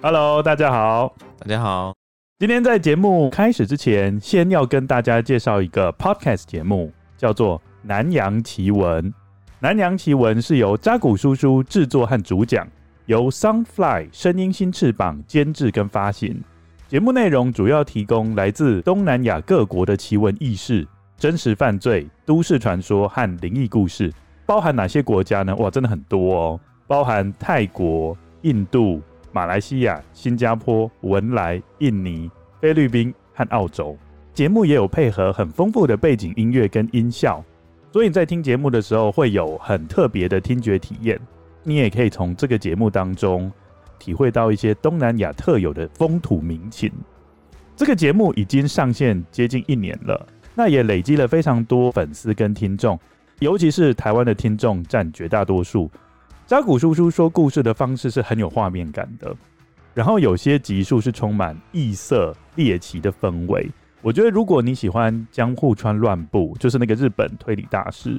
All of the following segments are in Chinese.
Hello，大家好，大家好。今天在节目开始之前，先要跟大家介绍一个 Podcast 节目，叫做《南洋奇闻》。《南洋奇闻》是由扎古叔叔制作和主讲，由 Soundfly 声音新翅膀监制跟发行。节目内容主要提供来自东南亚各国的奇闻异事、真实犯罪、都市传说和灵异故事。包含哪些国家呢？哇，真的很多哦，包含泰国、印度。马来西亚、新加坡、文莱、印尼、菲律宾和澳洲，节目也有配合很丰富的背景音乐跟音效，所以在听节目的时候会有很特别的听觉体验。你也可以从这个节目当中体会到一些东南亚特有的风土民情。这个节目已经上线接近一年了，那也累积了非常多粉丝跟听众，尤其是台湾的听众占绝大多数。渣古叔叔说故事的方式是很有画面感的，然后有些集数是充满异色猎奇的氛围。我觉得如果你喜欢江户川乱步，就是那个日本推理大师，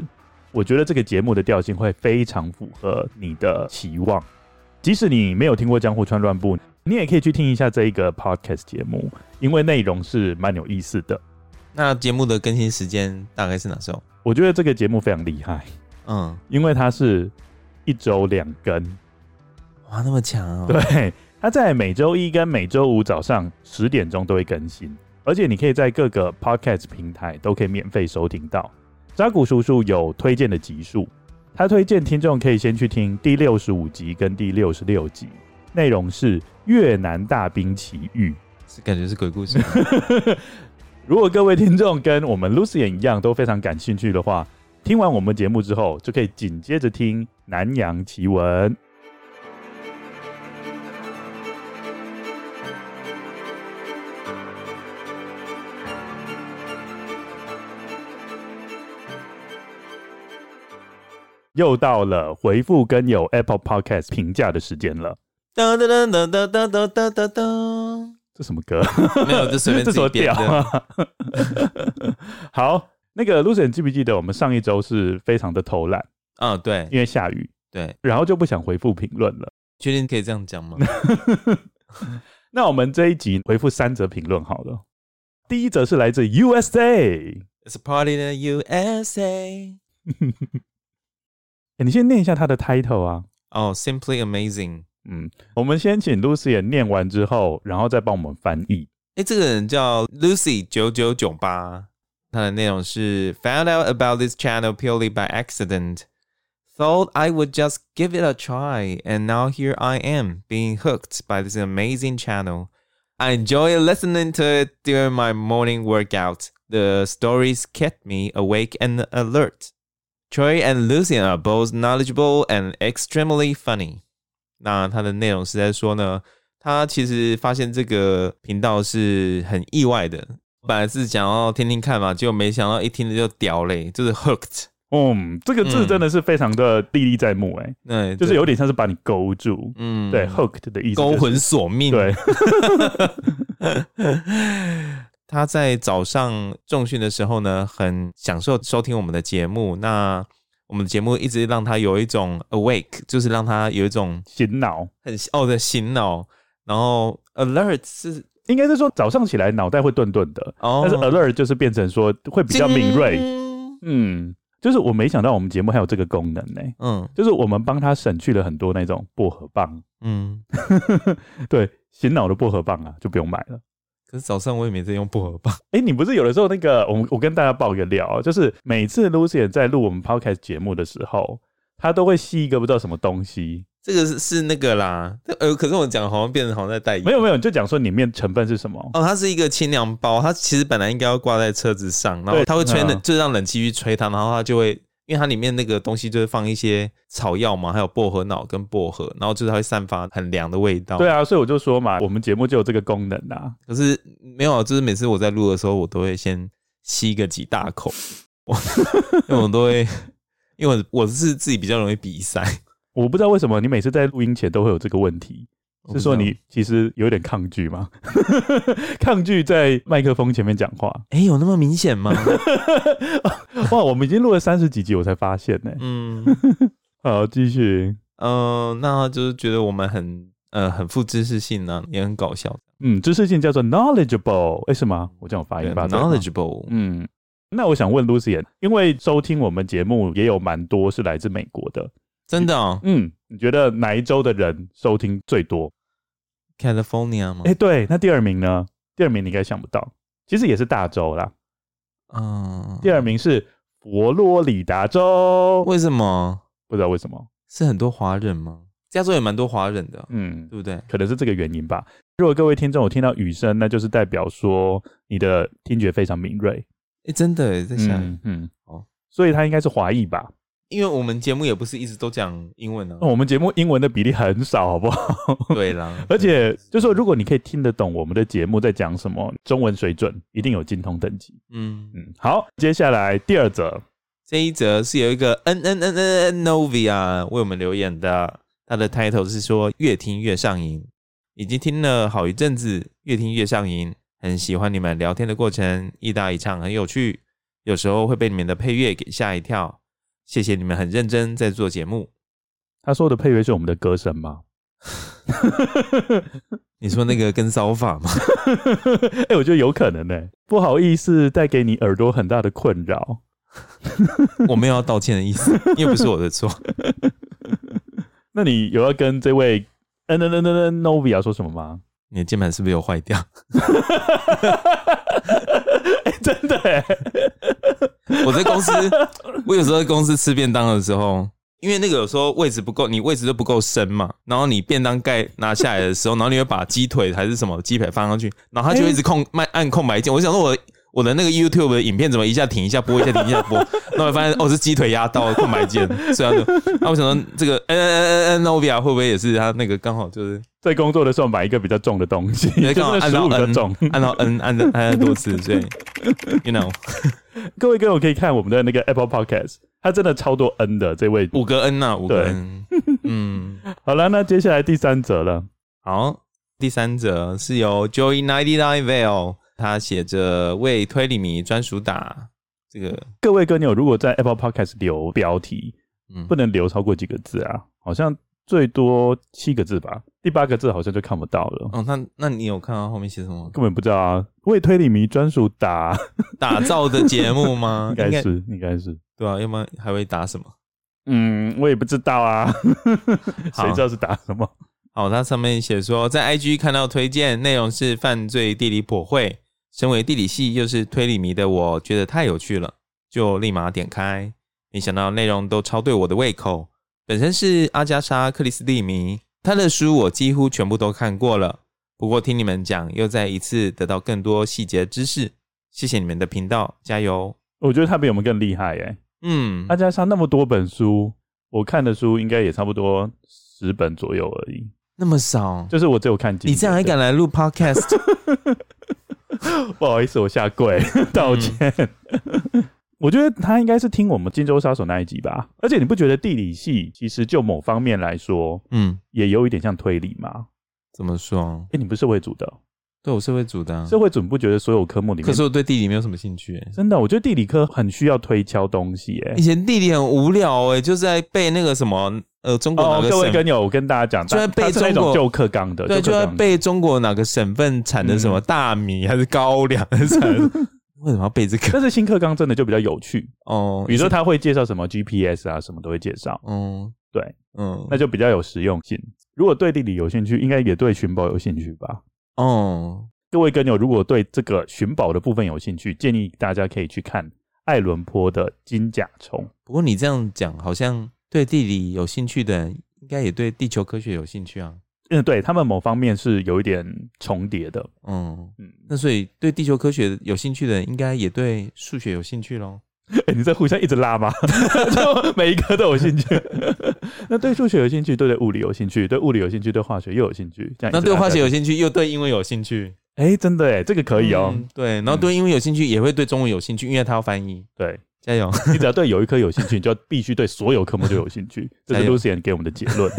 我觉得这个节目的调性会非常符合你的期望。即使你没有听过江户川乱步，你也可以去听一下这一个 podcast 节目，因为内容是蛮有意思的。那节目的更新时间大概是哪时候？我觉得这个节目非常厉害，嗯，因为它是。一周两更，哇，那么强哦！对，它在每周一跟每周五早上十点钟都会更新，而且你可以在各个 podcast 平台都可以免费收听到。扎古叔叔有推荐的集数，他推荐听众可以先去听第六十五集跟第六十六集，内容是越南大兵奇遇，是感觉是鬼故事。如果各位听众跟我们 Lucien 一样都非常感兴趣的话，听完我们节目之后，就可以紧接着听南洋奇闻。又到了回复跟有 Apple Podcast 评价的时间了。哒哒哒哒哒哒哒哒哒哒，这什么歌？没有，就随便 自己编的。好。那个 Lucy，你记不记得我们上一周是非常的偷懒？啊、哦，对，因为下雨，对，然后就不想回复评论了。确定可以这样讲吗？那我们这一集回复三则评论好了。第一则是来自 USA，It's a party in the USA。欸，你先念一下他的 title 啊。哦、oh，Simply Amazing。嗯，我们先请 Lucien 念完之后，然后再帮我们翻译。哎，这个人叫 Lucy 九九九八。它的内容是 Found out about this channel purely by accident. Thought I would just give it a try, and now here I am, being hooked by this amazing channel. I enjoy listening to it during my morning workout. The stories kept me awake and alert. Troy and Lucien are both knowledgeable and extremely funny. 那它的内容是在说呢，他其实发现这个频道是很意外的。 本来是想要听听看嘛，结果没想到一听就屌嘞，就是 hooked。嗯，这个字真的是非常的历历在目哎，对，就是有点像是把你勾住，嗯，对，hooked 的意思，勾魂索命。对，他在早上重训的时候呢，很享受收听我们的节目。那我们的节目一直让他有一种 awake，就是让他有一种醒脑，很哦的醒脑。然后 alert 是。应该是说早上起来脑袋会顿顿的，oh. 但是 alert 就是变成说会比较敏锐。嗯，就是我没想到我们节目还有这个功能呢。嗯，就是我们帮他省去了很多那种薄荷棒。嗯，对，醒脑的薄荷棒啊，就不用买了。可是早上我也没在用薄荷棒。哎、欸，你不是有的时候那个，我我跟大家爆一个料，就是每次 Lucien 在录我们 Podcast 节目的时候，他都会吸一个不知道什么东西。这个是是那个啦，呃，可是我讲好像变成好像在代言。没有没有，就讲说里面成分是什么？哦，它是一个清凉包，它其实本来应该要挂在车子上，然后它会吹冷，嗯、就让冷气去吹它，然后它就会，因为它里面那个东西就是放一些草药嘛，还有薄荷脑跟薄荷，然后就是它会散发很凉的味道。对啊，所以我就说嘛，我们节目就有这个功能啊。可是没有，就是每次我在录的时候，我都会先吸个几大口，我 因为我都会，因为我我是自己比较容易鼻塞，我不知道为什么你每次在录音前都会有这个问题。是说你其实有点抗拒吗？抗拒在麦克风前面讲话？哎、欸，有那么明显吗？哇，我们已经录了三十几集，我才发现呢、欸。嗯，好，继续。嗯、呃，那就是觉得我们很呃很富知识性呢、啊，也很搞笑。嗯，知识性叫做 knowledgeable，为什么？我这样发音吧，knowledgeable。嗯，那我想问 Lucy，因为收听我们节目也有蛮多是来自美国的，真的、哦？嗯，你觉得哪一州的人收听最多？California 吗？哎、欸，对，那第二名呢？第二名你应该想不到，其实也是大州啦。嗯，第二名是佛罗里达州。为什么？不知道为什么？是很多华人吗？加州也蛮多华人的，嗯，对不对？可能是这个原因吧。如果各位听众有听到雨声，那就是代表说你的听觉非常敏锐。哎、欸，真的在想，嗯，嗯哦，所以他应该是华裔吧。因为我们节目也不是一直都讲英文呢、啊，我们节目英文的比例很少，好不好？对啦，而且就是说，如果你可以听得懂我们的节目在讲什么，中文水准一定有精通等级。嗯嗯，好，接下来第二则，这一则是有一个 N N N N N Novia 为我们留言的，他的 title 是说越听越上瘾，已经听了好一阵子，越听越上瘾，很喜欢你们聊天的过程，一搭一唱很有趣，有时候会被你们的配乐给吓一跳。谢谢你们很认真在做节目。他说的配乐是我们的歌声吗？你说那个跟骚法吗？哎、欸，我觉得有可能呢、欸。不好意思，带给你耳朵很大的困扰。我没有要道歉的意思，因为不是我的错。那你有要跟这位 N N N N Novia 说什么吗？你的键盘是不是有坏掉？哎、欸，真的哎！我在公司，我有时候在公司吃便当的时候，因为那个有时候位置不够，你位置都不够深嘛，然后你便当盖拿下来的时候，然后你会把鸡腿还是什么鸡排放上去，然后他就一直空慢按空白键。我想说我我的那个 YouTube 的影片怎么一下停一下播一下停一下播，然后我发现哦是鸡腿压到空白键，所以那我想说这个嗯嗯嗯嗯 Novia 会不会也是他那个刚好就是。在工作的时候买一个比较重的东西，因为刚好按到 N，按到 N，按按按多次，所以，you know，各位歌友可以看我们的那个 Apple Podcast，它真的超多 N 的这位。五个 N 呐、啊，五个 N，嗯，好了，那接下来第三则了，好，第三则是由 Joey Ninety Nine Vale 他写着为推理迷专属打这个，各位歌友如果在 Apple Podcast 留标题，嗯，不能留超过几个字啊，好像。最多七个字吧，第八个字好像就看不到了。哦，那那你有看到后面写什么？根本不知道啊。为推理迷专属打打造的节目吗？应该是，应该是。对啊，要不然还会打什么？嗯，我也不知道啊。谁知道是打什么？好，它上面写说，在 IG 看到推荐内容是犯罪地理普惠，身为地理系又是推理迷的我，觉得太有趣了，就立马点开。没想到内容都超对我的胃口。本身是阿加莎·克里斯蒂迷，他的书我几乎全部都看过了。不过听你们讲，又再一次得到更多细节知识。谢谢你们的频道，加油！我觉得他比我们更厉害耶。嗯，他加上那么多本书，我看的书应该也差不多十本左右而已。那么少？就是我只有看。你这样还敢来录 Podcast？不好意思，我下跪 道歉。嗯我觉得他应该是听我们《金州杀手》那一集吧，而且你不觉得地理系其实就某方面来说，嗯，也有一点像推理吗？怎么说？哎、欸，你不是社会组的？对，我社会组的、啊。社会组你不觉得所有科目里面，可是我对地理没有什么兴趣、欸。真的，我觉得地理科很需要推敲东西、欸。哎，以前地理很无聊、欸，哎，就是在背那个什么，呃，中国哪个省？哦、各位跟友，我跟大家讲，就在背中国旧课纲的，对，就在背中国哪个省份产的什么大米、嗯、还是高粱还是？为什么要背这个？但是新课纲真的就比较有趣哦。比如说他会介绍什么 GPS 啊，什么都会介绍。嗯，对，嗯，那就比较有实用性。如果对地理有兴趣，应该也对寻宝有兴趣吧？哦，各位跟友，如果对这个寻宝的部分有兴趣，建议大家可以去看艾伦坡的金甲虫。不过你这样讲，好像对地理有兴趣的人，应该也对地球科学有兴趣啊。嗯，对，他们某方面是有一点重叠的。嗯嗯，那所以对地球科学有兴趣的人，应该也对数学有兴趣喽？哎、欸，你在互相一直拉吗？就每一个都有兴趣。那对数学有兴趣，对对物理有兴趣，对物理有兴趣，对化学又有兴趣。这样那对化学有兴趣，又对英文有兴趣。哎、欸，真的哎，这个可以哦、喔嗯。对，然后对英文有兴趣，也会对中文有兴趣，因为他要翻译。对，加油！你只要对有一科有兴趣，你就必须对所有科目都有兴趣。这是 Lucien 给我们的结论。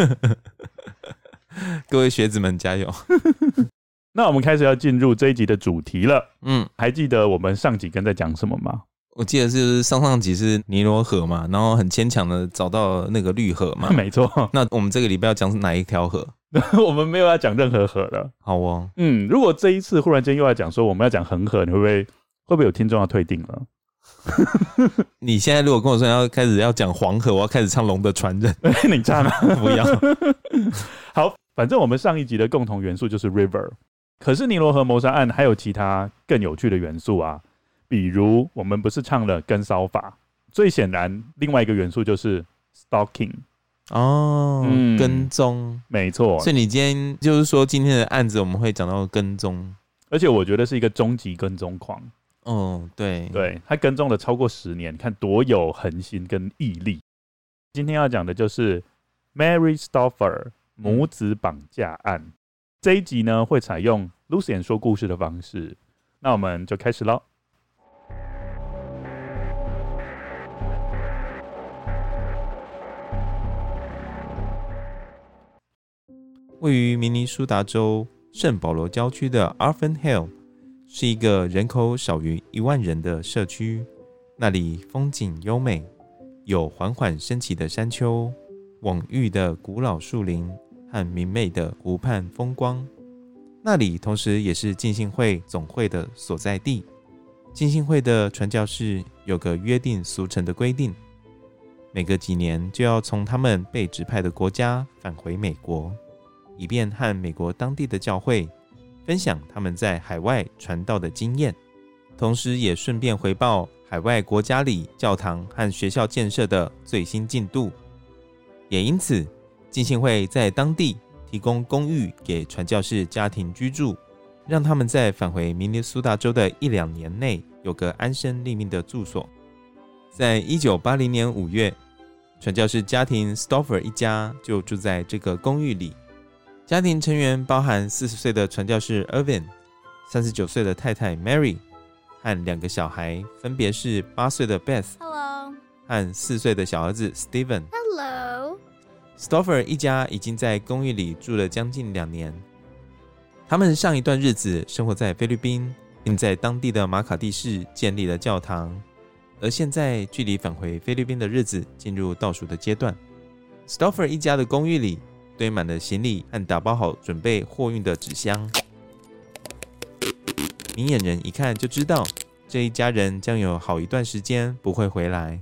各位学子们加油！那我们开始要进入这一集的主题了。嗯，还记得我们上几根在讲什么吗？我记得是上上集是尼罗河嘛，然后很牵强的找到那个绿河嘛。没错。那我们这个礼拜要讲是哪一条河？我们没有要讲任何河了。好哦。嗯，如果这一次忽然间又要讲说我们要讲恒河，你会不会会不会有听众要退订了？你现在如果跟我说要开始要讲黄河，我要开始唱《龙的传人》，你唱吗？不要。好，反正我们上一集的共同元素就是 river，可是尼罗河谋杀案还有其他更有趣的元素啊。比如，我们不是唱了跟骚法？最显然，另外一个元素就是 stalking 哦，嗯、跟踪，没错。所以你今天就是说，今天的案子我们会讲到跟踪，而且我觉得是一个终极跟踪狂。哦，对，对，他跟踪了超过十年，看多有恒心跟毅力。今天要讲的就是 Mary Stoffer 母子绑架案。嗯、这一集呢，会采用 Lucian 说故事的方式，那我们就开始喽。位于明尼苏达州圣保罗郊区的 Arthur Hill 是一个人口少于一万人的社区。那里风景优美，有缓缓升起的山丘、蓊郁的古老树林和明媚的湖畔风光。那里同时也是浸信会总会的所在地。浸信会的传教士有个约定俗成的规定：每隔几年就要从他们被指派的国家返回美国。以便和美国当地的教会分享他们在海外传道的经验，同时也顺便回报海外国家里教堂和学校建设的最新进度。也因此，浸信会在当地提供公寓给传教士家庭居住，让他们在返回明尼苏达州的一两年内有个安身立命的住所。在一九八零年五月，传教士家庭 Stoffer 一家就住在这个公寓里。家庭成员包含四十岁的传教士 Irvin、三十九岁的太太 Mary 和两个小孩，分别是八岁的 Beth Hello 和四岁的小儿子 Steven Hello Stoffer 一家已经在公寓里住了将近两年。他们上一段日子生活在菲律宾，并在当地的马卡蒂市建立了教堂。而现在，距离返回菲律宾的日子进入倒数的阶段。Stoffer 一家的公寓里。堆满了行李和打包好准备货运的纸箱，明眼人一看就知道，这一家人将有好一段时间不会回来。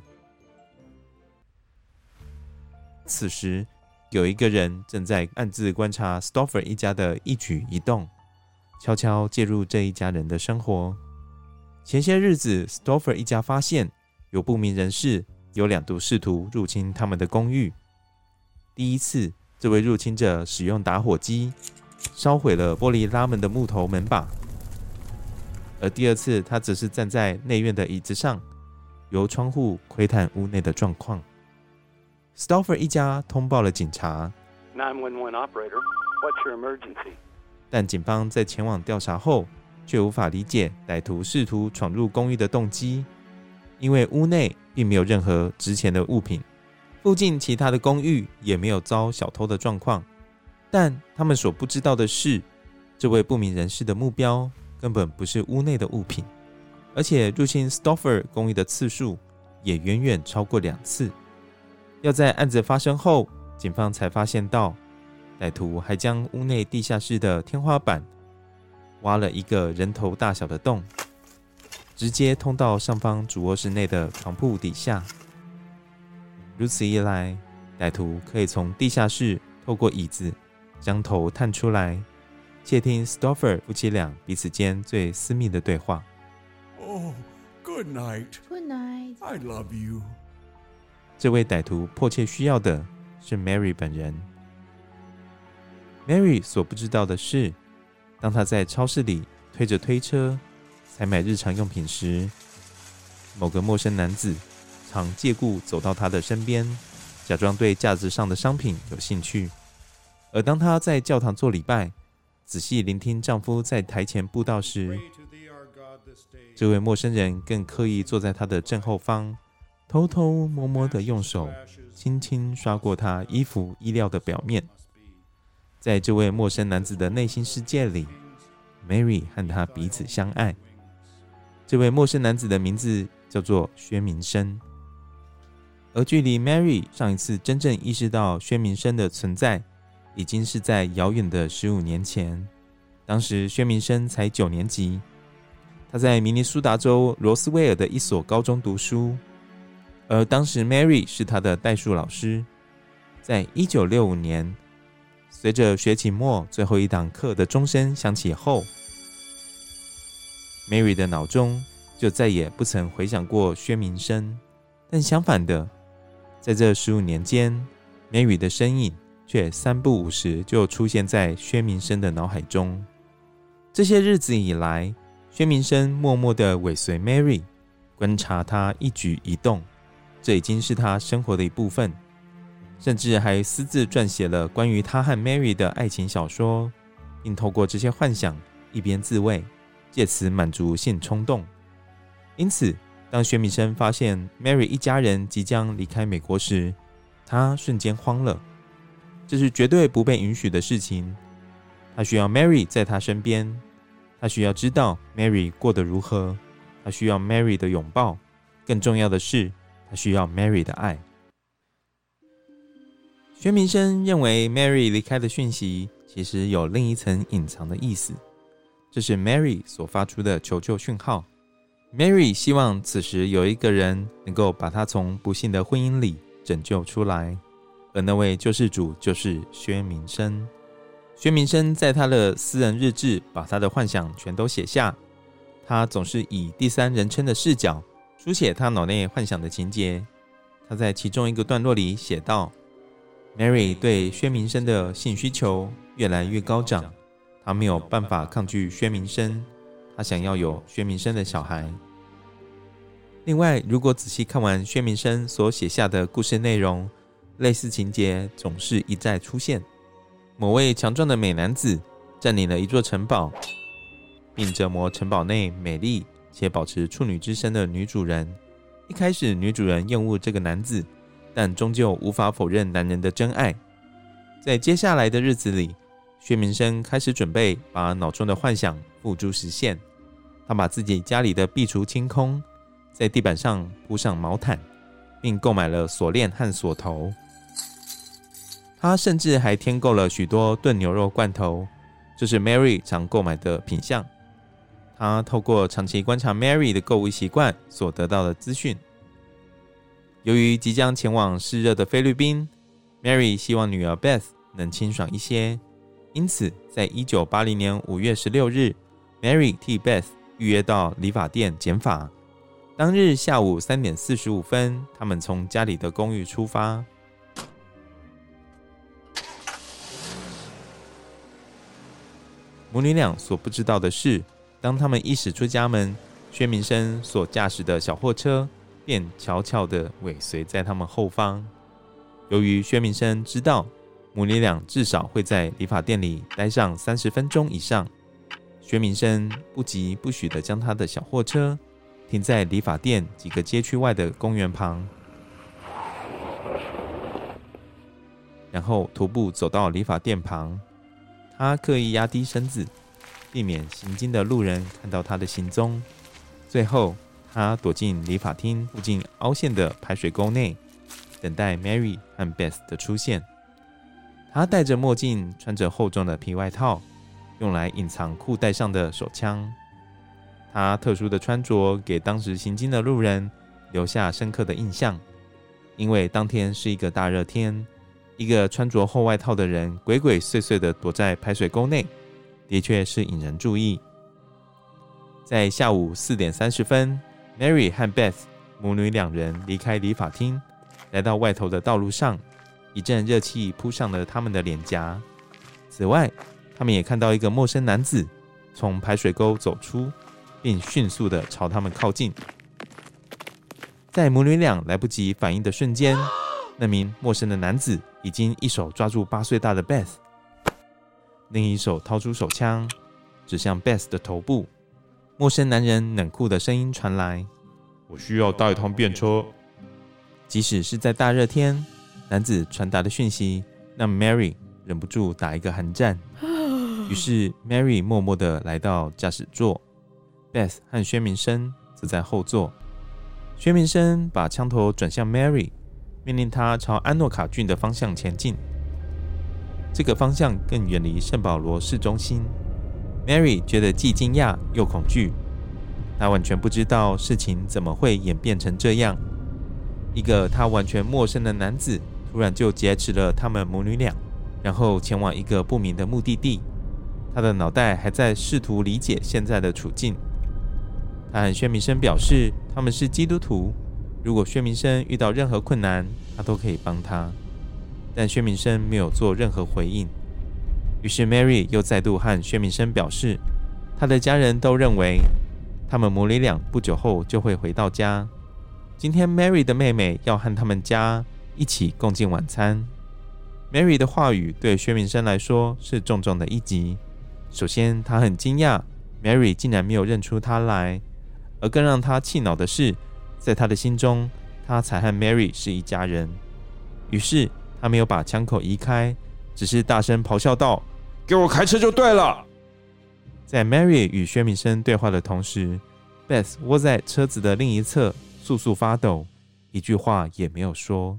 此时，有一个人正在暗自观察 Stoffer 一家的一举一动，悄悄介入这一家人的生活。前些日子，Stoffer 一家发现有不明人士有两度试图入侵他们的公寓，第一次。这位入侵者使用打火机烧毁了玻璃拉门的木头门把，而第二次，他则是站在内院的椅子上，由窗户窥探屋内的状况。Stoffer 一家通报了警察，911 operator, what's your emergency? 但警方在前往调查后，却无法理解歹徒试图闯入公寓的动机，因为屋内并没有任何值钱的物品。附近其他的公寓也没有遭小偷的状况，但他们所不知道的是，这位不明人士的目标根本不是屋内的物品，而且入侵 Stoffer 公寓的次数也远远超过两次。要在案子发生后，警方才发现到，歹徒还将屋内地下室的天花板挖了一个人头大小的洞，直接通到上方主卧室内的床铺底下。如此一来，歹徒可以从地下室透过椅子将头探出来，窃听 Stoffer 夫妻俩彼此间最私密的对话。Oh, good night. Good night. I love you. 这位歹徒迫切需要的是 Mary 本人。Mary 所不知道的是，当她在超市里推着推车采买日常用品时某个陌生男子常借故走到她的身边，假装对架子上的商品有兴趣。而当她在教堂做礼拜，仔细聆听丈夫在台前布道时，这位陌生人更刻意坐在她的正后方，偷偷摸摸地用手轻轻刷过她衣服衣料的表面。在这位陌生男子的内心世界里，Mary 和他彼此相爱。这位陌生男子的名字叫做薛明生，而距离 Mary 上一次真正意识到薛明生的存在，已经是在遥远的十五年前。当时薛明生才九年级，他在明尼苏达州罗斯威尔的一所高中读书，而当时 Mary 是他的代数老师。在一九六五年。随着学期末最后一堂课的钟声响起后，Mary 的脑中就再也不曾回想过薛明生。但相反的，在这十五年间，Mary 的身影却三不五时就出现在薛明生的脑海中。这些日子以来，薛明生默默地尾随 Mary，观察她一举一动，这已经是他生活的一部分。甚至还私自撰写了关于他和 Mary 的爱情小说，并透过这些幻想一边自慰，借此满足性冲动。因此，当薛明生发现 Mary 一家人即将离开美国时，他瞬间慌了。这是绝对不被允许的事情。他需要 Mary 在他身边，他需要知道 Mary 过得如何，他需要 Mary 的拥抱。更重要的是，他需要 Mary 的爱。薛明生认为，Mary 离开的讯息其实有另一层隐藏的意思，这是 Mary 所发出的求救讯号。Mary 希望此时有一个人能够把她从不幸的婚姻里拯救出来，而那位救世主就是薛明生。薛明生在他的私人日志把他的幻想全都写下，他总是以第三人称的视角书写他脑内幻想的情节。他在其中一个段落里写道。Mary 对薛明生的性需求越来越高涨，她没有办法抗拒薛明生，他想要有薛明生的小孩。另外，如果仔细看完薛明生所写下的故事内容，类似情节总是一再出现：某位强壮的美男子占领了一座城堡，并折磨城堡内美丽且保持处女之身的女主人。一开始，女主人厌恶这个男子。但终究无法否认男人的真爱。在接下来的日子里，薛明生开始准备把脑中的幻想付诸实现。他把自己家里的壁橱清空，在地板上铺上毛毯，并购买了锁链和锁头。他甚至还添购了许多炖牛肉罐头，这是 Mary 常购买的品项。他透过长期观察 Mary 的购物习惯所得到的资讯。由于即将前往湿热的菲律宾，Mary 希望女儿 Beth 能清爽一些，因此，在一九八零年五月十六日，Mary 替 Beth 预约到理发店剪发。当日下午三点四十五分，他们从家里的公寓出发。母女俩所不知道的是，当他们一驶出家门，薛明生所驾驶的小货车。便悄悄地尾随在他们后方。由于薛明生知道母女俩至少会在理发店里待上三十分钟以上，薛明生不疾不徐地将他的小货车停在理发店几个街区外的公园旁，然后徒步走到理发店旁。他刻意压低身子，避免行经的路人看到他的行踪。最后。他躲进理发厅附近凹陷的排水沟内，等待 Mary 和 Beth 的出现。他戴着墨镜，穿着厚重的皮外套，用来隐藏裤带上的手枪。他特殊的穿着给当时行经的路人留下深刻的印象，因为当天是一个大热天，一个穿着厚外套的人鬼鬼祟祟的躲在排水沟内，的确是引人注意。在下午四点三十分。Mary 和 Beth 母女两人离开理发厅，来到外头的道路上，一阵热气扑上了他们的脸颊。此外，他们也看到一个陌生男子从排水沟走出，并迅速地朝他们靠近。在母女俩来不及反应的瞬间，那名陌生的男子已经一手抓住八岁大的 Beth，另一手掏出手枪指向 Beth 的头部。陌生男人冷酷的声音传来：“我需要搭一趟便车。”即使是在大热天，男子传达的讯息让 Mary 忍不住打一个寒战。于是 Mary 默默的来到驾驶座，Beth 和薛明生则在后座。薛明生把枪头转向 Mary，命令她朝安诺卡郡的方向前进。这个方向更远离圣保罗市中心。Mary 觉得既惊讶又恐惧，她完全不知道事情怎么会演变成这样。一个她完全陌生的男子突然就劫持了他们母女俩，然后前往一个不明的目的地。他的脑袋还在试图理解现在的处境。他和薛明生表示他们是基督徒，如果薛明生遇到任何困难，他都可以帮他。但薛明生没有做任何回应。于是 Mary 又再度和薛明生表示，他的家人都认为他们母女俩不久后就会回到家。今天 Mary 的妹妹要和他们家一起共进晚餐。Mary 的话语对薛明生来说是重重的一击。首先，他很惊讶，Mary 竟然没有认出他来；而更让他气恼的是，在他的心中，他才和 Mary 是一家人。于是，他没有把枪口移开，只是大声咆哮道：“给我开车就对了！”在 Mary 与薛明生对话的同时，Beth 窝在车子的另一侧，簌簌发抖，一句话也没有说。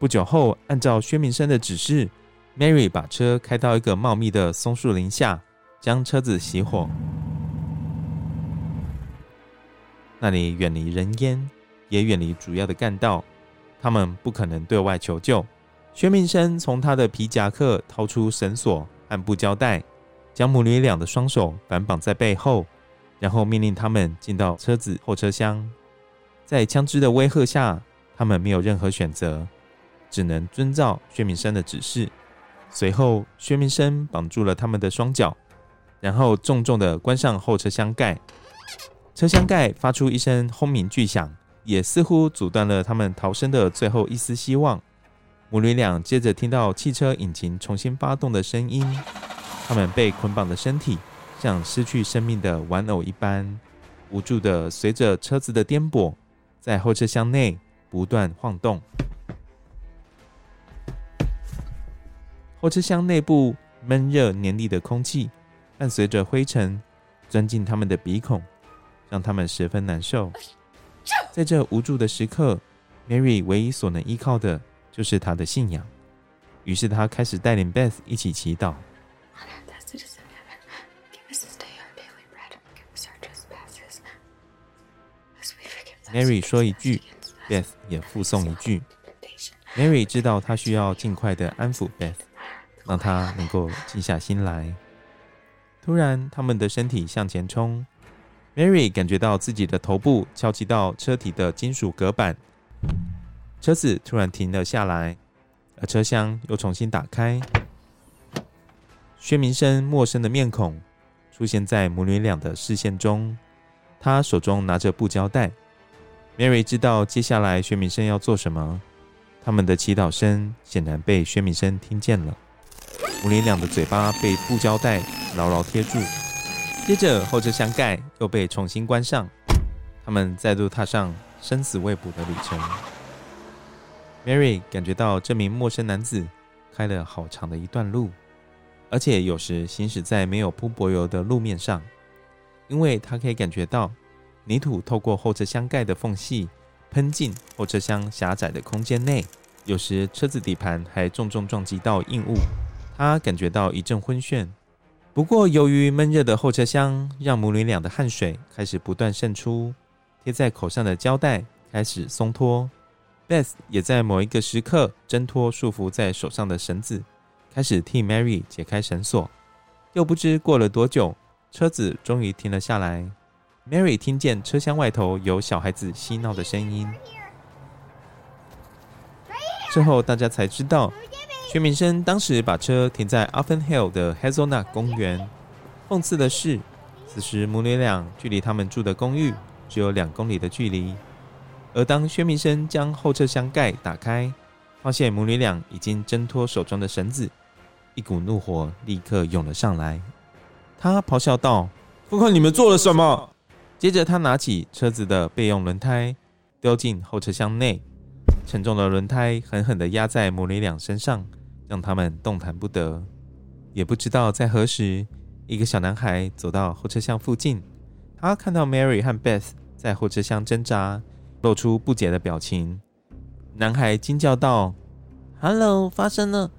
不久后，按照薛明生的指示，Mary 把车开到一个茂密的松树林下，将车子熄火。那里远离人烟，也远离主要的干道，他们不可能对外求救。薛明生从他的皮夹克掏出绳索和布胶带，将母女俩的双手反绑在背后，然后命令他们进到车子后车厢。在枪支的威吓下，他们没有任何选择，只能遵照薛明生的指示。随后，薛明生绑住了他们的双脚，然后重重地关上后车厢盖。车厢盖发出一声轰鸣巨响，也似乎阻断了他们逃生的最后一丝希望。母女俩接着听到汽车引擎重新发动的声音，他们被捆绑的身体像失去生命的玩偶一般，无助地随着车子的颠簸，在后车厢内不断晃动。后车厢内部闷热黏腻的空气，伴随着灰尘钻进他们的鼻孔，让他们十分难受。在这无助的时刻，Mary 唯一所能依靠的就是她的信仰。于是，她开始带领 Beth 一起祈祷。Mary 说一句，Beth 也附送一句。Mary 知道她需要尽快的安抚 Beth。让他能够静下心来。突然，他们的身体向前冲。Mary 感觉到自己的头部敲击到车体的金属隔板，车子突然停了下来，而车厢又重新打开。薛明生陌生的面孔出现在母女俩的视线中，他手中拿着布胶带。Mary 知道接下来薛明生要做什么，他们的祈祷声显然被薛明生听见了。母女俩的嘴巴被布胶带牢牢贴住，接着后车厢盖又被重新关上，他们再度踏上生死未卜的旅程。Mary 感觉到这名陌生男子开了好长的一段路，而且有时行驶在没有铺柏油的路面上，因为他可以感觉到泥土透过后车厢盖的缝隙喷进后车厢狭窄的空间内，有时车子底盘还重重撞击到硬物。他感觉到一阵昏眩，不过由于闷热的后车厢让母女俩的汗水开始不断渗出，贴在口上的胶带开始松脱。Beth 也在某一个时刻挣脱束缚在手上的绳子，开始替 Mary 解开绳索。又不知过了多久，车子终于停了下来。Mary 听见车厢外头有小孩子嬉闹的声音，之后大家才知道。薛明生当时把车停在 Offen Hill 的 Hazelnut 公园。讽刺的是，此时母女俩距离他们住的公寓只有两公里的距离。而当薛明生将后车厢盖打开，发现母女俩已经挣脱手中的绳子，一股怒火立刻涌了上来。他咆哮道：“看看你们做了什么！”接着，他拿起车子的备用轮胎，丢进后车厢内。沉重的轮胎狠狠地压在母女俩身上，让他们动弹不得。也不知道在何时，一个小男孩走到后车厢附近，他看到 Mary 和 Beth 在后车厢挣扎，露出不解的表情。男孩惊叫道：“Hello，发生了！”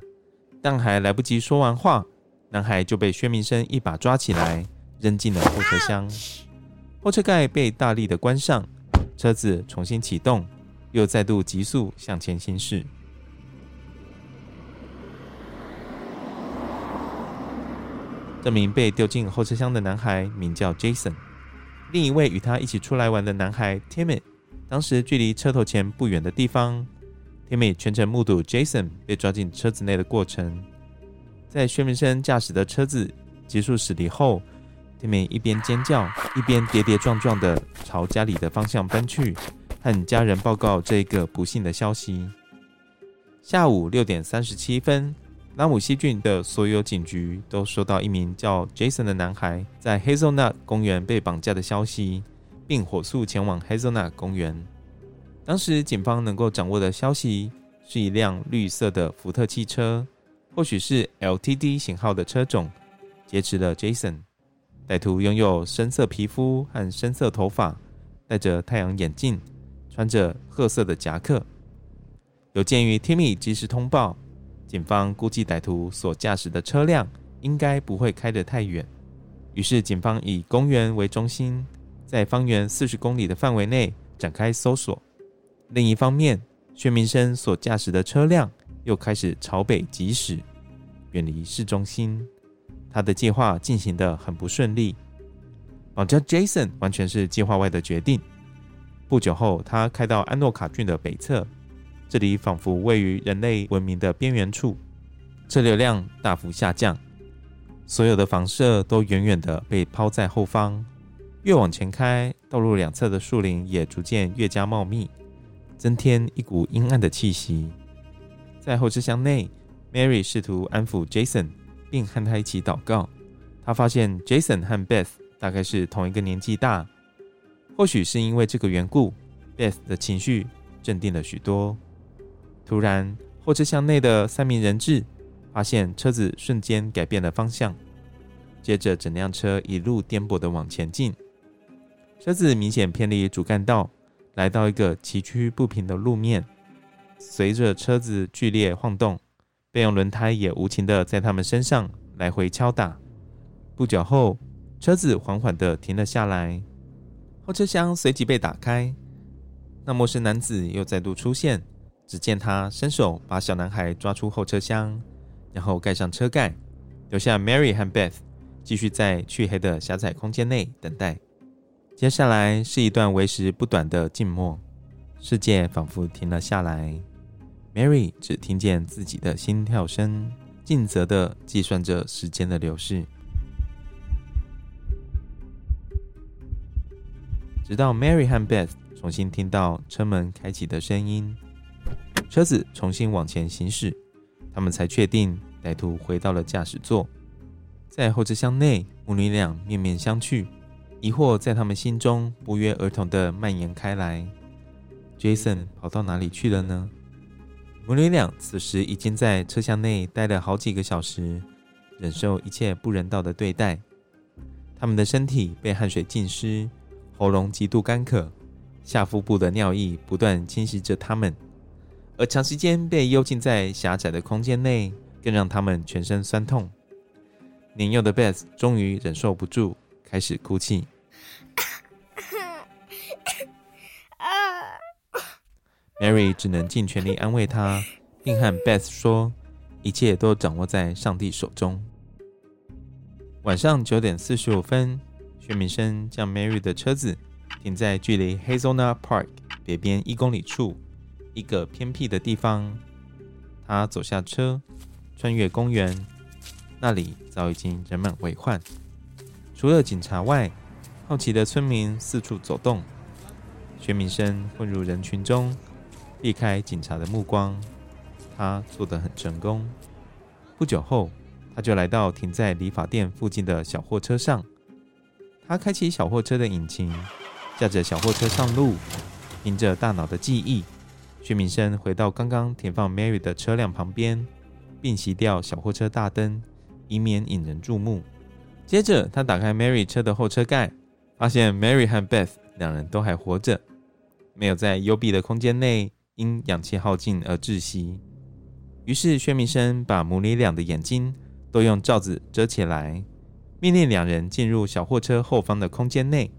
但还来不及说完话，男孩就被薛明生一把抓起来，扔进了后车厢。后车盖被大力的关上，车子重新启动。又再度急速向前行驶。这名被丢进后车厢的男孩名叫 Jason，另一位与他一起出来玩的男孩 Timmy，当时距离车头前不远的地方。Timmy 全程目睹 Jason 被抓进车子内的过程。在薛明生驾驶的车子急速驶离后，Timmy 一边尖叫，一边跌跌撞撞地朝家里的方向奔去。和家人报告这个不幸的消息。下午六点三十七分，拉姆西郡的所有警局都收到一名叫 Jason 的男孩在 Hazelnut 公园被绑架的消息，并火速前往 Hazelnut 公园。当时警方能够掌握的消息是一辆绿色的福特汽车，或许是 LTD 型号的车种，劫持了 Jason。歹徒拥有深色皮肤和深色头发，戴着太阳眼镜。穿着褐色的夹克。有鉴于 Timmy 及时通报，警方估计歹徒所驾驶的车辆应该不会开得太远。于是，警方以公园为中心，在方圆四十公里的范围内展开搜索。另一方面，薛明生所驾驶的车辆又开始朝北疾驶，远离市中心。他的计划进行得很不顺利。绑架 Jason 完全是计划外的决定。不久后，他开到安诺卡郡的北侧，这里仿佛位于人类文明的边缘处，车流量大幅下降，所有的房舍都远远地被抛在后方。越往前开，道路两侧的树林也逐渐越加茂密，增添一股阴暗的气息。在后车厢内，Mary 试图安抚 Jason，并和他一起祷告。他发现 Jason 和 Beth 大概是同一个年纪大。或许是因为这个缘故，Beth 的情绪镇定了许多。突然，后车厢内的三名人质发现车子瞬间改变了方向，接着整辆车一路颠簸的往前进。车子明显偏离主干道，来到一个崎岖不平的路面。随着车子剧烈晃动，备用轮胎也无情的在他们身上来回敲打。不久后，车子缓缓地停了下来。后车厢随即被打开，那陌生男子又再度出现。只见他伸手把小男孩抓出后车厢，然后盖上车盖，留下 Mary 和 Beth 继续在黢黑的狭窄空间内等待。接下来是一段为时不短的静默，世界仿佛停了下来。Mary 只听见自己的心跳声，尽责地计算着时间的流逝。直到 Mary 和 Beth 重新听到车门开启的声音，车子重新往前行驶，他们才确定歹徒回到了驾驶座。在后车厢内，母女俩面面相觑，疑惑在他们心中不约而同地蔓延开来。Jason 跑到哪里去了呢？母女俩此时已经在车厢内待了好几个小时，忍受一切不人道的对待。他们的身体被汗水浸湿。喉咙极度干渴，下腹部的尿液不断侵袭着他们，而长时间被幽禁在狭窄的空间内，更让他们全身酸痛。年幼的 Beth 终于忍受不住，开始哭泣。Mary 只能尽全力安慰她，并和 Beth 说：“一切都掌握在上帝手中。”晚上九点四十五分。薛明生将 Mary 的车子停在距离 Hazelnut Park 北边一公里处一个偏僻的地方。他走下车，穿越公园，那里早已经人满为患。除了警察外，好奇的村民四处走动，薛明生混入人群中，避开警察的目光。他做得很成功。不久后，他就来到停在理发店附近的小货车上。他开启小货车的引擎，驾着小货车上路。凭着大脑的记忆，薛明生回到刚刚停放 Mary 的车辆旁边，并熄掉小货车大灯，以免引人注目。接着，他打开 Mary 车的后车盖，发现 Mary 和 Beth 两人都还活着，没有在幽闭的空间内因氧气耗尽而窒息。于是，薛明生把母女俩的眼睛都用罩子遮起来，命令两人进入小货车后方的空间内。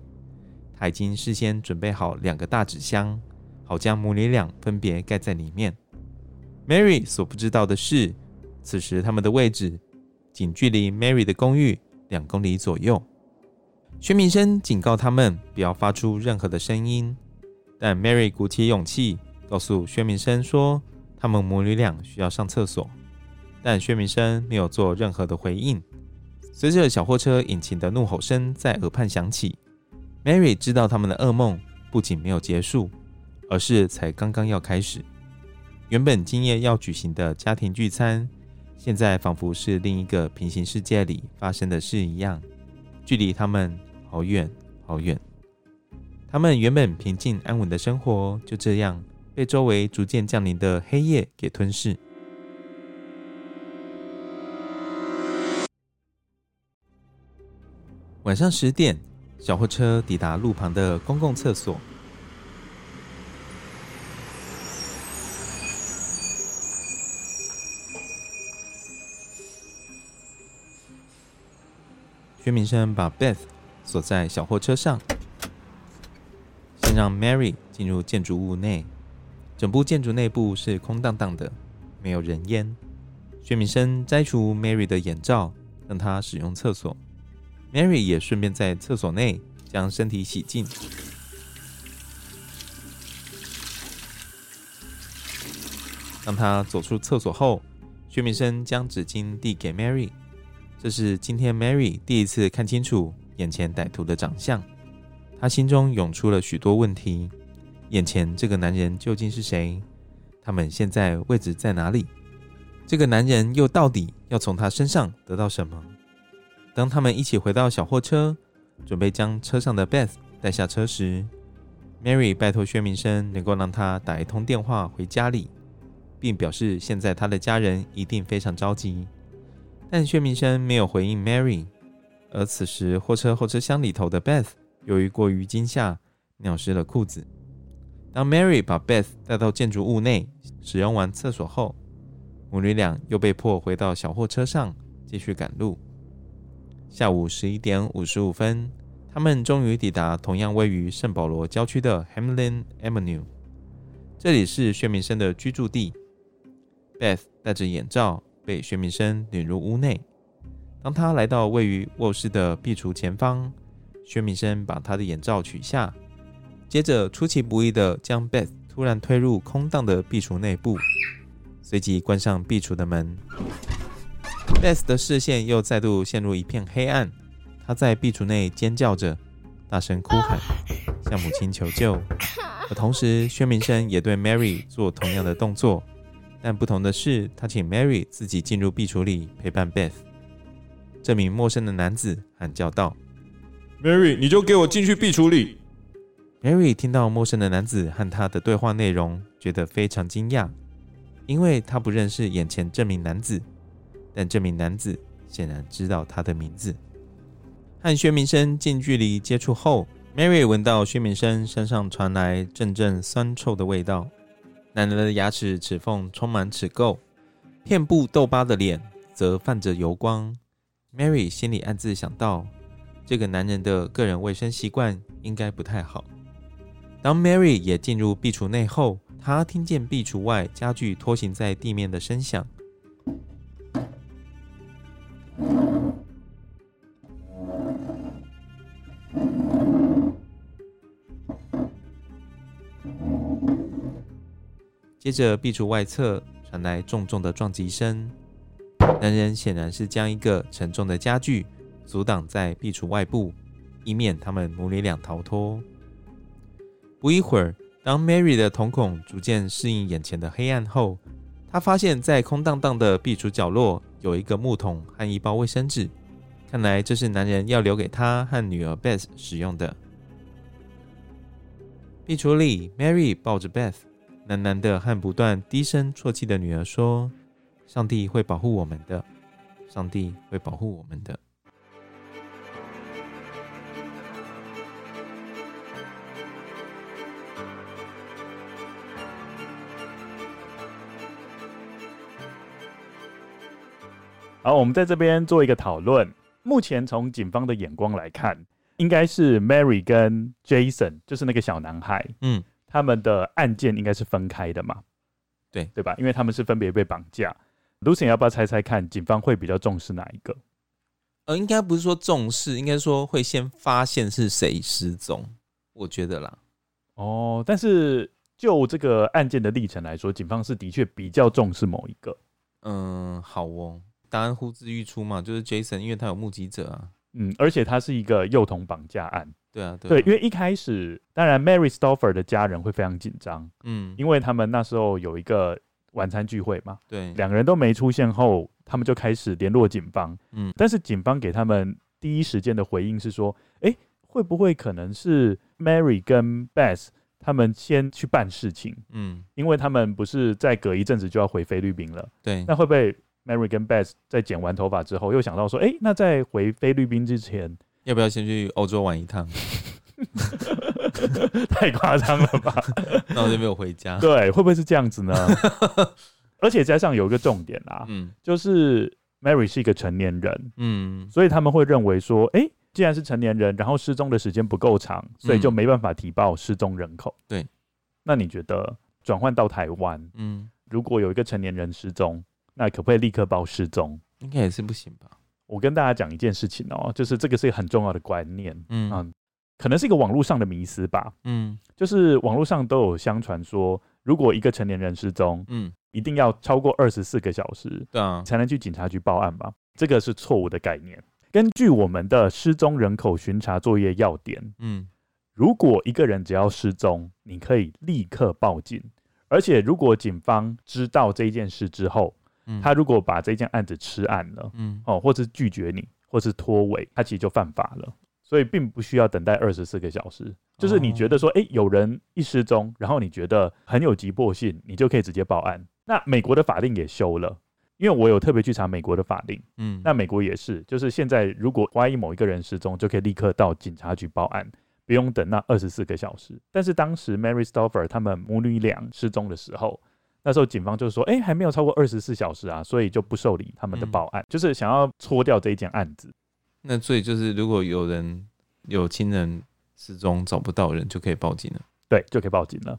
他已经事先准备好两个大纸箱，好将母女俩分别盖在里面。Mary 所不知道的是，此时他们的位置仅距离 Mary 的公寓两公里左右。薛明生警告他们不要发出任何的声音，但 Mary 鼓起勇气告诉薛明生说，他们母女俩需要上厕所。但薛明生没有做任何的回应。随着小货车引擎的怒吼声在耳畔响起。Mary 知道他们的噩梦不仅没有结束，而是才刚刚要开始。原本今夜要举行的家庭聚餐，现在仿佛是另一个平行世界里发生的事一样，距离他们好远好远。他们原本平静安稳的生活，就这样被周围逐渐降临的黑夜给吞噬。晚上十点。小货车抵达路旁的公共厕所。薛明生把 Beth 锁在小货车上，先让 Mary 进入建筑物内。整部建筑内部是空荡荡的，没有人烟。薛明生摘除 Mary 的眼罩，让她使用厕所。Mary 也顺便在厕所内将身体洗净。当他走出厕所后，薛明生将纸巾递给 Mary。这是今天 Mary 第一次看清楚眼前歹徒的长相，她心中涌出了许多问题：眼前这个男人究竟是谁？他们现在位置在哪里？这个男人又到底要从他身上得到什么？当他们一起回到小货车，准备将车上的 Beth 带下车时，Mary 拜托薛明生能够让他打一通电话回家里，并表示现在他的家人一定非常着急。但薛明生没有回应 Mary，而此时货车后车厢里头的 Beth 由于过于惊吓，尿湿了裤子。当 Mary 把 Beth 带到建筑物内，使用完厕所后，母女俩又被迫回到小货车上继续赶路。下午十一点五十五分，他们终于抵达同样位于圣保罗郊区的 Hamlin Avenue。这里是薛明生的居住地。Beth 戴着眼罩被薛明生领入屋内。当他来到位于卧室的壁橱前方，薛明生把他的眼罩取下，接着出其不意地将 Beth 突然推入空荡的壁橱内部，随即关上壁橱的门。Beth 的视线又再度陷入一片黑暗，她在壁橱内尖叫着，大声哭喊，向母亲求救。而同时，薛明生也对 Mary 做同样的动作，但不同的是，他请 Mary 自己进入壁橱里陪伴 Beth。这名陌生的男子喊叫道：“Mary，你就给我进去壁橱里。”Mary 听到陌生的男子和他的对话内容，觉得非常惊讶，因为他不认识眼前这名男子。但这名男子显然知道他的名字。和薛明生近距离接触后，Mary 闻到薛明生身上传来阵阵酸臭的味道。男人的牙齿齿缝充满齿垢，遍布痘疤的脸则泛着油光。Mary 心里暗自想到，这个男人的个人卫生习惯应该不太好。当 Mary 也进入壁橱内后，她听见壁橱外家具拖行在地面的声响。接着，壁橱外侧传来重重的撞击声。男人显然是将一个沉重的家具阻挡在壁橱外部，以免他们母女俩逃脱。不一会儿，当 Mary 的瞳孔逐渐适应眼前的黑暗后，她发现，在空荡荡的壁橱角落有一个木桶和一包卫生纸。看来这是男人要留给她和女儿 Beth 使用的。壁橱里，Mary 抱着 Beth，喃喃的和不断低声啜泣的女儿说：“上帝会保护我们的，上帝会保护我们的。”好，我们在这边做一个讨论。目前从警方的眼光来看，应该是 Mary 跟 Jason，就是那个小男孩，嗯，他们的案件应该是分开的嘛？对，对吧？因为他们是分别被绑架。Lucy 要不要猜猜看，警方会比较重视哪一个？呃，应该不是说重视，应该说会先发现是谁失踪。我觉得啦。哦，但是就这个案件的历程来说，警方是的确比较重视某一个。嗯，好哦。答案呼之欲出嘛，就是 Jason，因为他有目击者啊。嗯，而且他是一个幼童绑架案。对啊，对，啊。对，因为一开始，当然 Mary Stoffer 的家人会非常紧张，嗯，因为他们那时候有一个晚餐聚会嘛，对，两个人都没出现后，他们就开始联络警方，嗯，但是警方给他们第一时间的回应是说，哎、欸，会不会可能是 Mary 跟 Beth 他们先去办事情，嗯，因为他们不是再隔一阵子就要回菲律宾了，对，那会不会？Mary 跟 Beth 在剪完头发之后，又想到说：“哎、欸，那在回菲律宾之前，要不要先去欧洲玩一趟？” 太夸张了吧？那我就没有回家。对，会不会是这样子呢？而且加上有一个重点啦，嗯，就是 Mary 是一个成年人，嗯，所以他们会认为说：“哎、欸，既然是成年人，然后失踪的时间不够长，所以就没办法提报失踪人口。”对，那你觉得转换到台湾，嗯，如果有一个成年人失踪？那可不可以立刻报失踪？应该也是不行吧。我跟大家讲一件事情哦、喔，就是这个是一个很重要的观念，嗯，嗯，可能是一个网络上的迷思吧，嗯，就是网络上都有相传说，如果一个成年人失踪，嗯，一定要超过二十四个小时，对啊，才能去警察局报案吧？这个是错误的概念。根据我们的失踪人口巡查作业要点，嗯，如果一个人只要失踪，你可以立刻报警，而且如果警方知道这件事之后，他如果把这件案子吃案了，嗯，哦，或是拒绝你，或是拖尾，他其实就犯法了。所以并不需要等待二十四个小时。就是你觉得说，哎、欸，有人一失踪，然后你觉得很有急迫性，你就可以直接报案。那美国的法令也修了，因为我有特别去查美国的法令，嗯，那美国也是，就是现在如果怀疑某一个人失踪，就可以立刻到警察局报案，不用等那二十四个小时。但是当时 Mary Stoffer 他们母女俩失踪的时候。那时候警方就说：“哎、欸，还没有超过二十四小时啊，所以就不受理他们的报案，嗯、就是想要搓掉这一件案子。那所以就是，如果有人有亲人失踪找不到人，就可以报警了。对，就可以报警了。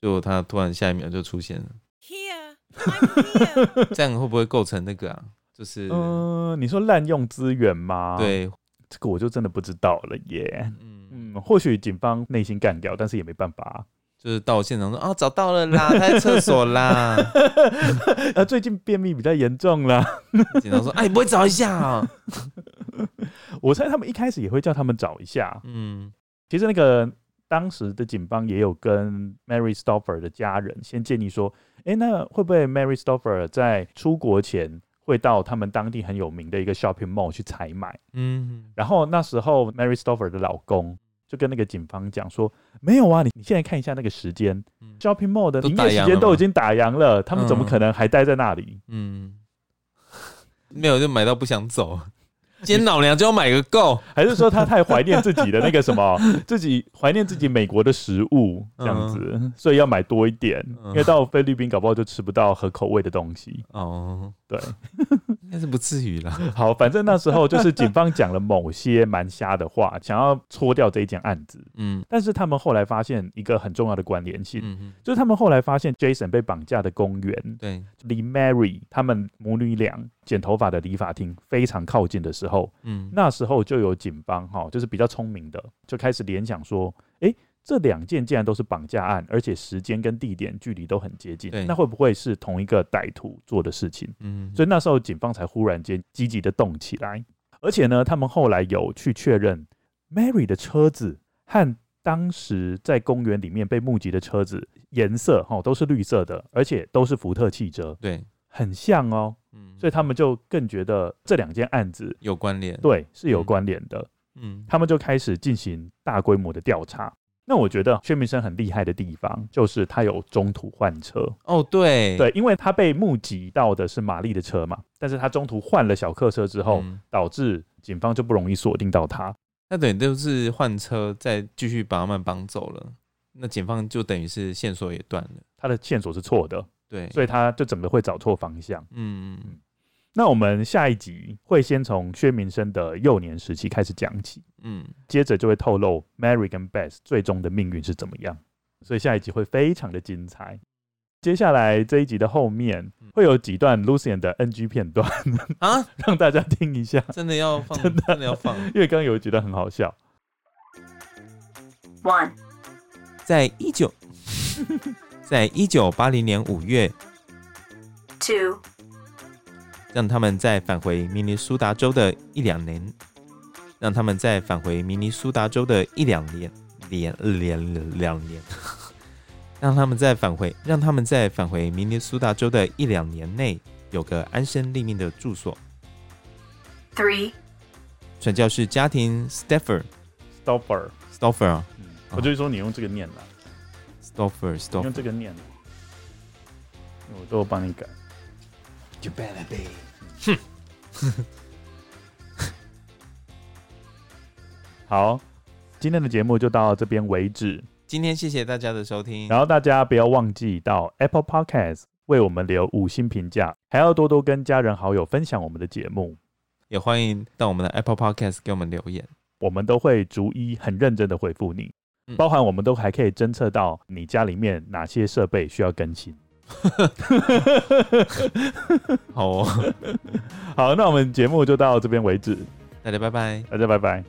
就他突然下一秒就出现了，Here，I'm here。这样会不会构成那个啊？就是，嗯、呃，你说滥用资源吗？对，这个我就真的不知道了耶。嗯嗯，或许警方内心干掉，但是也没办法。”就是到现场说啊，找到了啦，他在厕所啦。啊，最近便秘比较严重啦。警察说：“哎，你不会找一下啊？”我猜他们一开始也会叫他们找一下。嗯，其实那个当时的警方也有跟 Mary Stoffer 的家人先建议说：“哎，那会不会 Mary Stoffer 在出国前会到他们当地很有名的一个 shopping mall 去采买？”嗯，然后那时候 Mary Stoffer 的老公。就跟那个警方讲说，没有啊，你你现在看一下那个时间，嗯，shopping mall 的营业时间都已经打烊了，他们怎么可能还待在那里？嗯，没有就买到不想走。今天老娘就要买个够，还是说他太怀念自己的那个什么，自己怀念自己美国的食物这样子，嗯、所以要买多一点，嗯、因为到菲律宾搞不好就吃不到合口味的东西。哦，对，应该是不至于啦。好，反正那时候就是警方讲了某些蛮瞎的话，想要搓掉这一件案子。嗯，但是他们后来发现一个很重要的关联性，嗯、哼就是他们后来发现 Jason 被绑架的公园，对，离 Mary 他们母女俩。剪头发的理发厅非常靠近的时候，嗯，那时候就有警方哈，就是比较聪明的，就开始联想说，哎、欸，这两件竟然都是绑架案，而且时间跟地点距离都很接近，对。那会不会是同一个歹徒做的事情？嗯，所以那时候警方才忽然间积极的动起来，而且呢，他们后来有去确认，Mary 的车子和当时在公园里面被目击的车子颜色哈都是绿色的，而且都是福特汽车，对，很像哦。嗯，所以他们就更觉得这两件案子有关联，对是有关联的。嗯，他们就开始进行大规模的调查。那我觉得薛明生很厉害的地方，就是他有中途换车。哦，对，对，因为他被目击到的是玛丽的车嘛，但是他中途换了小客车之后，嗯导致警方就不容易锁定到他。那等于就是换车，再继续把他们绑走了。那警方就等于是线索也断了，他的线索是错的，对，所以他就整个会找错方向。嗯嗯那我们下一集会先从薛明生的幼年时期开始讲起，嗯，接着就会透露 Mary 跟 Beth 最终的命运是怎么样，所以下一集会非常的精彩。接下来这一集的后面会有几段 Lucian 的 NG 片段啊，让大家听一下，真的要放，真的真的要放。因为刚刚有一觉得很好笑。One. 在一九，在一九八零年五月，Two. 让他们再返回明尼苏达州的一两年，让他们再返回明尼苏达州的一两年，连连两年，让他们再返回，让他们再返回明尼苏达州的一两年内有个安身立命的住所。Three. 传教士家庭 Staffer Stopper，Stoffer 啊嗯，哦我就是说你用这个念了，Stoffer 你 Stoffer 用这个念，我都有帮你改。You better be。哼好，今天的节目就到这边为止。今天谢谢大家的收听，然后大家不要忘记到 Apple Podcast 为我们留五星评价，还要多多跟家人好友分享我们的节目，也欢迎到我们的 Apple Podcast 给我们留言。我们都会逐一很认真的回复你，嗯包含我们都还可以侦测到你家里面哪些设备需要更新。好哦，好，那我们节目就到这边为止，大家拜拜。大家拜拜。